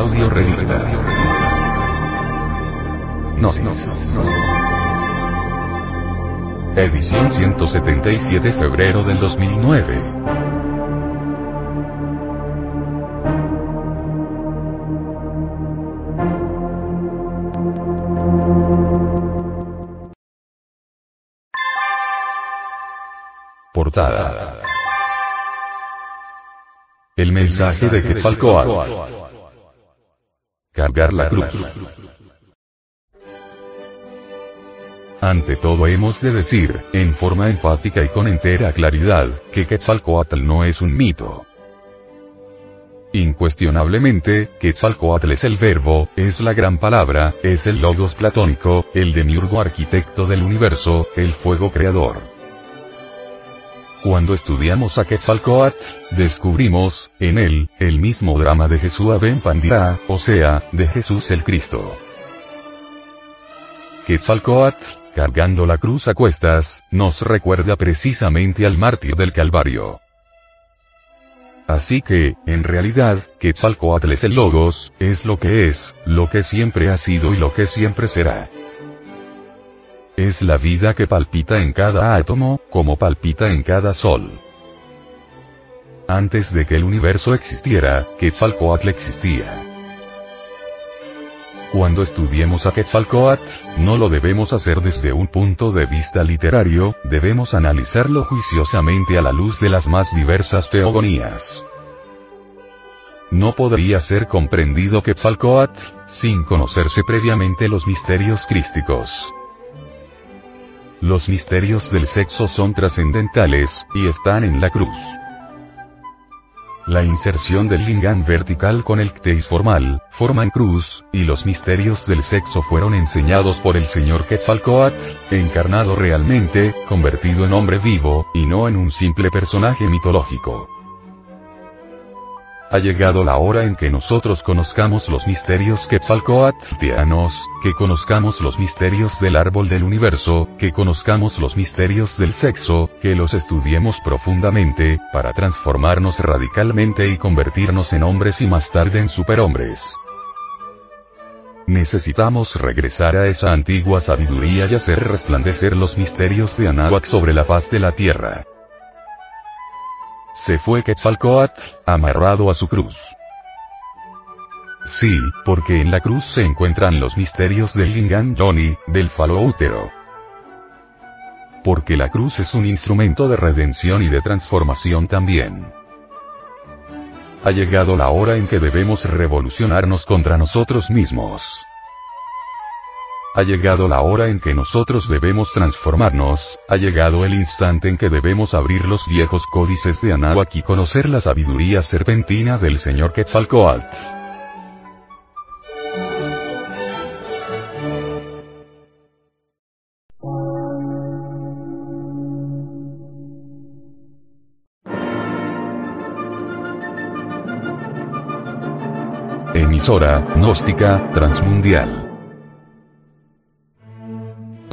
Audio Revista. Gnosis. Edición 177 febrero del 2009. Portada. El mensaje de Quetzalcoatl. Cargar la. Ante todo hemos de decir, en forma enfática y con entera claridad, que Quetzalcoatl no es un mito. Incuestionablemente, Quetzalcoatl es el verbo, es la gran palabra, es el logos platónico, el demiurgo arquitecto del universo, el fuego creador. Cuando estudiamos a Quetzalcoatl, descubrimos, en él, el mismo drama de Jesús Ben Pandira, o sea, de Jesús el Cristo. Quetzalcoatl, cargando la cruz a cuestas, nos recuerda precisamente al mártir del Calvario. Así que, en realidad, Quetzalcoatl es el Logos, es lo que es, lo que siempre ha sido y lo que siempre será. Es la vida que palpita en cada átomo, como palpita en cada sol. Antes de que el universo existiera, Quetzalcoatl existía. Cuando estudiemos a Quetzalcoatl, no lo debemos hacer desde un punto de vista literario, debemos analizarlo juiciosamente a la luz de las más diversas teogonías. No podría ser comprendido Quetzalcoatl, sin conocerse previamente los misterios crísticos. Los misterios del sexo son trascendentales, y están en la cruz. La inserción del lingam vertical con el cteis formal, forman cruz, y los misterios del sexo fueron enseñados por el señor Quetzalcoatl, encarnado realmente, convertido en hombre vivo, y no en un simple personaje mitológico. Ha llegado la hora en que nosotros conozcamos los misterios quetzalcoatlianos, que conozcamos los misterios del árbol del universo, que conozcamos los misterios del sexo, que los estudiemos profundamente, para transformarnos radicalmente y convertirnos en hombres y más tarde en superhombres. Necesitamos regresar a esa antigua sabiduría y hacer resplandecer los misterios de Anáhuac sobre la faz de la tierra. Se fue Quetzalcoatl, amarrado a su cruz. Sí, porque en la cruz se encuentran los misterios del Lingam Johnny, del falo útero. Porque la cruz es un instrumento de redención y de transformación también. Ha llegado la hora en que debemos revolucionarnos contra nosotros mismos. Ha llegado la hora en que nosotros debemos transformarnos, ha llegado el instante en que debemos abrir los viejos códices de Anáhuac y conocer la sabiduría serpentina del señor Quetzalcoatl. Emisora, gnóstica, transmundial